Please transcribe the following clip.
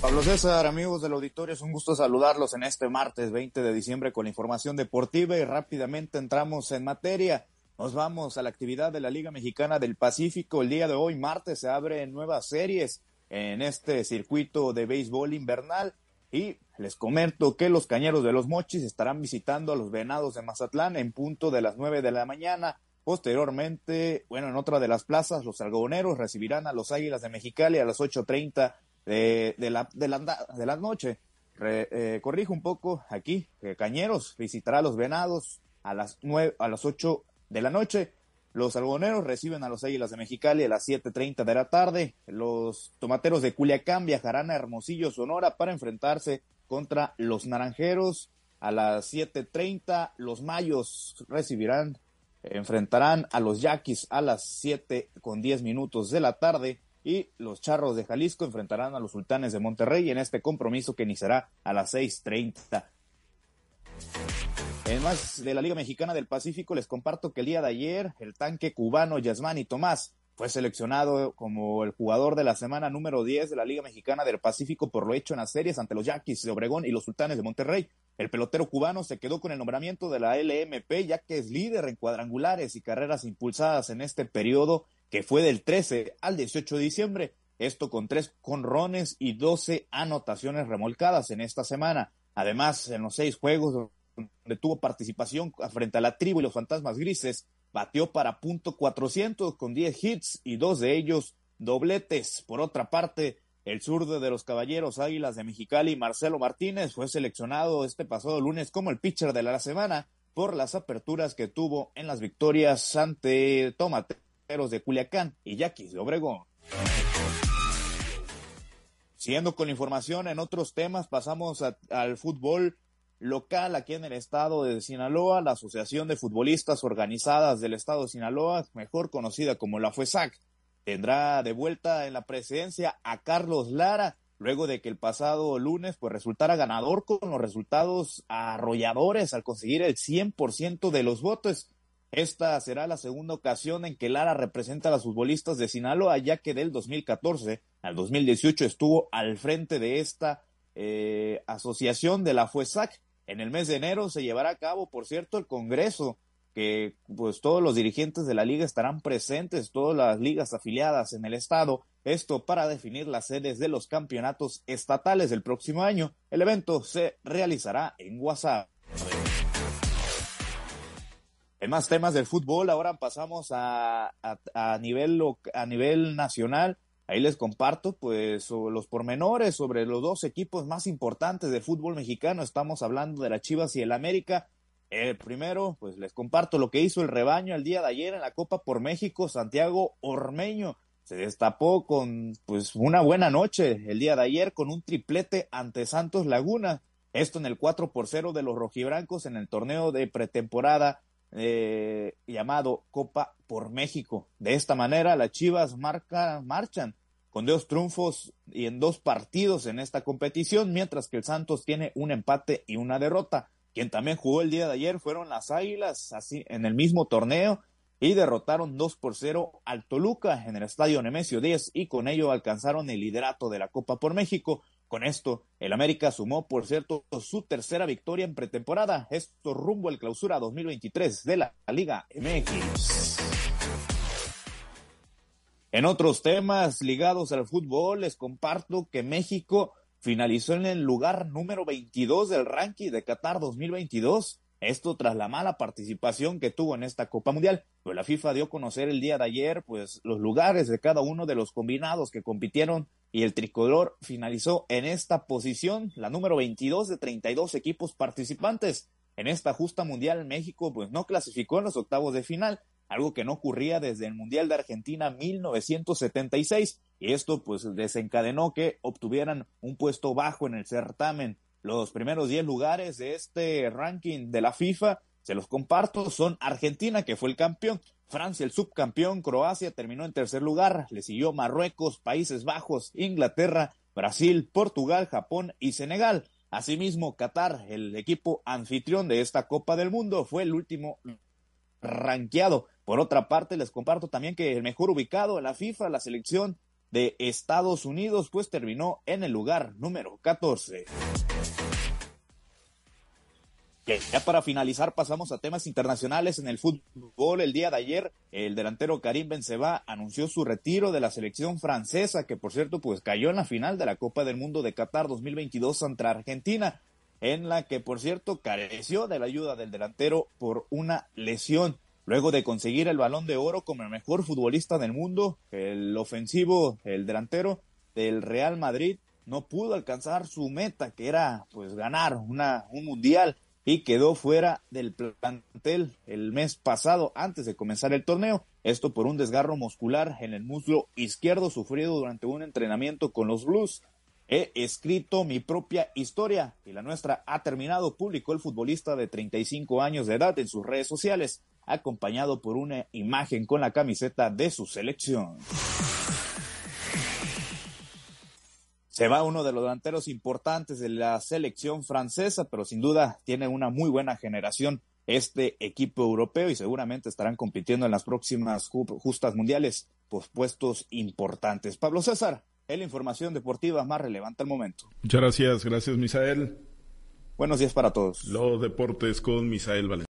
Pablo César, amigos del auditorio, es un gusto saludarlos en este martes 20 de diciembre con la información deportiva y rápidamente entramos en materia. Nos vamos a la actividad de la Liga Mexicana del Pacífico. El día de hoy, martes, se abren nuevas series en este circuito de béisbol invernal y les comento que los Cañeros de los Mochis estarán visitando a los Venados de Mazatlán en punto de las 9 de la mañana. Posteriormente, bueno, en otra de las plazas, los Algodoneros recibirán a los Águilas de Mexicali a las 8.30 de, la, de, la, de noche. Re, eh, corrijo un poco aquí, eh, Cañeros visitará a los Venados a las, nueve, a las 8 de la noche. Los algoneros reciben a los Águilas de Mexicali a las 7.30 de la tarde. Los tomateros de Culiacán viajarán a Hermosillo, Sonora, para enfrentarse contra los naranjeros. A las 7.30 los mayos recibirán, enfrentarán a los yaquis a las 7 con 10 minutos de la tarde y los Charros de Jalisco enfrentarán a los Sultanes de Monterrey en este compromiso que iniciará a las 6.30. En más de la Liga Mexicana del Pacífico, les comparto que el día de ayer el tanque cubano Yasmani Tomás fue seleccionado como el jugador de la semana número 10 de la Liga Mexicana del Pacífico por lo hecho en las series ante los Yaquis de Obregón y los Sultanes de Monterrey. El pelotero cubano se quedó con el nombramiento de la LMP ya que es líder en cuadrangulares y carreras impulsadas en este periodo que fue del 13 al 18 de diciembre. Esto con tres conrones y 12 anotaciones remolcadas en esta semana. Además, en los seis juegos donde tuvo participación frente a la tribu y los fantasmas grises, batió para punto 400 con 10 hits y dos de ellos dobletes. Por otra parte, el zurdo de los Caballeros Águilas de Mexicali, Marcelo Martínez, fue seleccionado este pasado lunes como el pitcher de la semana por las aperturas que tuvo en las victorias ante Tomate de Culiacán y Yaquis de Obregón. Siguiendo con información en otros temas, pasamos al fútbol local aquí en el estado de Sinaloa, la Asociación de Futbolistas Organizadas del estado de Sinaloa, mejor conocida como la FUESAC, tendrá de vuelta en la presidencia a Carlos Lara, luego de que el pasado lunes pues resultara ganador con los resultados arrolladores al conseguir el 100% de los votos. Esta será la segunda ocasión en que Lara representa a los futbolistas de Sinaloa, ya que del 2014 al 2018 estuvo al frente de esta eh, asociación de la FUESAC. En el mes de enero se llevará a cabo, por cierto, el Congreso, que pues todos los dirigentes de la liga estarán presentes, todas las ligas afiliadas en el estado, esto para definir las sedes de los campeonatos estatales del próximo año. El evento se realizará en WhatsApp. En más temas del fútbol, ahora pasamos a, a, nivel, a nivel nacional. Ahí les comparto pues los pormenores sobre los dos equipos más importantes del fútbol mexicano. Estamos hablando de las Chivas y el América. El primero, pues les comparto lo que hizo el rebaño el día de ayer en la Copa por México. Santiago Ormeño se destapó con pues una buena noche el día de ayer con un triplete ante Santos Laguna. Esto en el 4 por 0 de los rojibrancos en el torneo de pretemporada eh, llamado Copa por México. De esta manera, las Chivas marca, marchan con dos triunfos y en dos partidos en esta competición, mientras que el Santos tiene un empate y una derrota. Quien también jugó el día de ayer fueron las Águilas, así en el mismo torneo, y derrotaron 2 por 0 al Toluca en el estadio Nemesio 10 y con ello alcanzaron el liderato de la Copa por México. Con esto, el América sumó, por cierto, su tercera victoria en pretemporada, esto rumbo al clausura 2023 de la Liga MX. En otros temas ligados al fútbol, les comparto que México finalizó en el lugar número 22 del ranking de Qatar 2022. Esto tras la mala participación que tuvo en esta Copa Mundial. Pues la FIFA dio a conocer el día de ayer, pues, los lugares de cada uno de los combinados que compitieron y el tricolor finalizó en esta posición, la número 22 de 32 equipos participantes. En esta justa mundial México pues no clasificó en los octavos de final, algo que no ocurría desde el Mundial de Argentina 1976 y esto pues desencadenó que obtuvieran un puesto bajo en el certamen. Los primeros 10 lugares de este ranking de la FIFA, se los comparto, son Argentina que fue el campeón, Francia, el subcampeón, Croacia terminó en tercer lugar, le siguió Marruecos, Países Bajos, Inglaterra, Brasil, Portugal, Japón y Senegal. Asimismo, Qatar, el equipo anfitrión de esta Copa del Mundo, fue el último ranqueado. Por otra parte, les comparto también que el mejor ubicado en la FIFA, la selección de Estados Unidos, pues terminó en el lugar número 14. Ya para finalizar pasamos a temas internacionales en el fútbol. El día de ayer el delantero Karim Benzema anunció su retiro de la selección francesa, que por cierto pues cayó en la final de la Copa del Mundo de Qatar 2022 ante Argentina, en la que por cierto careció de la ayuda del delantero por una lesión. Luego de conseguir el balón de oro como el mejor futbolista del mundo, el ofensivo, el delantero del Real Madrid no pudo alcanzar su meta, que era pues ganar una, un mundial y quedó fuera del plantel el mes pasado antes de comenzar el torneo. Esto por un desgarro muscular en el muslo izquierdo sufrido durante un entrenamiento con los Blues. He escrito mi propia historia y la nuestra ha terminado, publicó el futbolista de 35 años de edad en sus redes sociales, acompañado por una imagen con la camiseta de su selección. Se va uno de los delanteros importantes de la selección francesa, pero sin duda tiene una muy buena generación este equipo europeo y seguramente estarán compitiendo en las próximas justas mundiales por puestos importantes. Pablo César, es la información deportiva más relevante al momento. Muchas gracias, gracias Misael. Buenos días para todos. Los deportes con Misael Valentín.